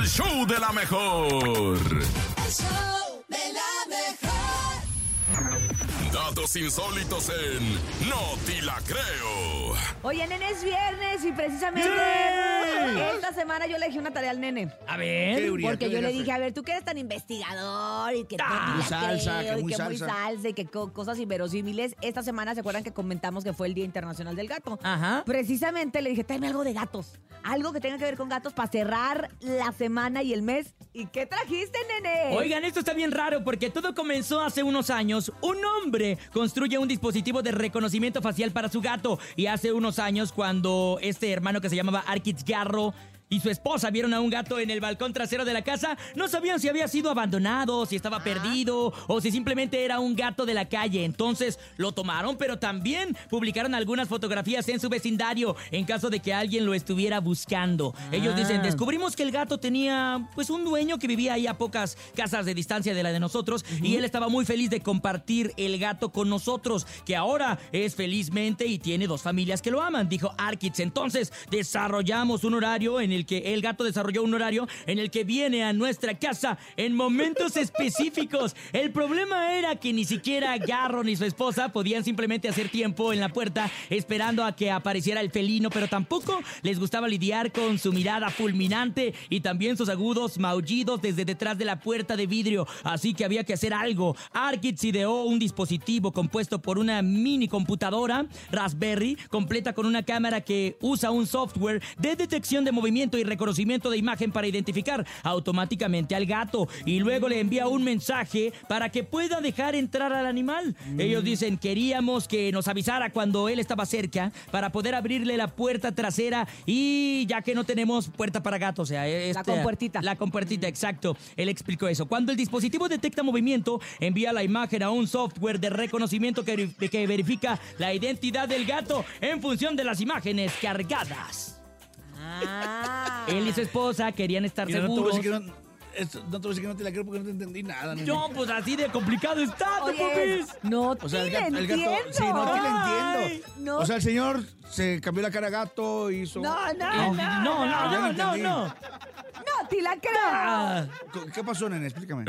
el show de la mejor. El show de la mejor. Datos insólitos en No Ti La Creo. Oye, nene, es viernes y precisamente esta semana yo le dije una tarea al nene. A ver. Porque ¿Qué yo le dije, a ver, tú que eres tan investigador y que Ah, muy salsa, creo, que y muy que muy salsa. salsa y que co- cosas inverosímiles. Esta semana se acuerdan que comentamos que fue el Día Internacional del Gato. Ajá. Precisamente le dije, tráeme algo de gatos. Algo que tenga que ver con gatos para cerrar la semana y el mes. ¿Y qué trajiste, nene? Oigan, esto está bien raro porque todo comenzó hace unos años. Un hombre construye un dispositivo de reconocimiento facial para su gato. Y hace unos años, cuando este hermano que se llamaba Arkitz Garro y su esposa vieron a un gato en el balcón trasero de la casa, no sabían si había sido abandonado, si estaba perdido o si simplemente era un gato de la calle. Entonces lo tomaron, pero también publicaron algunas fotografías en su vecindario en caso de que alguien lo estuviera buscando. Ellos dicen, descubrimos que el gato tenía pues un dueño que vivía ahí a pocas casas de distancia de la de nosotros y él estaba muy feliz de compartir el gato con nosotros, que ahora es felizmente y tiene dos familias que lo aman, dijo Arkitz. Entonces desarrollamos un horario en el que el gato desarrolló un horario en el que viene a nuestra casa en momentos específicos. El problema era que ni siquiera Garro ni su esposa podían simplemente hacer tiempo en la puerta esperando a que apareciera el felino, pero tampoco les gustaba lidiar con su mirada fulminante y también sus agudos maullidos desde detrás de la puerta de vidrio. Así que había que hacer algo. Arkitz ideó un dispositivo compuesto por una mini computadora Raspberry completa con una cámara que usa un software de detección de movimiento y reconocimiento de imagen para identificar automáticamente al gato y luego le envía un mensaje para que pueda dejar entrar al animal. Ellos dicen, queríamos que nos avisara cuando él estaba cerca para poder abrirle la puerta trasera y ya que no tenemos puerta para gatos, o sea, esta- compuertita. La compuertita, exacto. Él explicó eso. Cuando el dispositivo detecta movimiento, envía la imagen a un software de reconocimiento que, que verifica la identidad del gato en función de las imágenes cargadas. Ah. Él y su esposa querían estar Mira, no te voy a seguros. no, esto- no te voy a decir que no te la creo porque no te entendí nada. nene. No, pues así de complicado está, Oye, Popis. no O sea, el te gato, el gato- entiendo. sí, no te la Ay, entiendo. no. O sea, el señor se cambió la cara a gato, hizo. No, no, No, no. no, no, no, no, no. No, te la creo. Ah. ¿Qué pasó, nene? Explícame.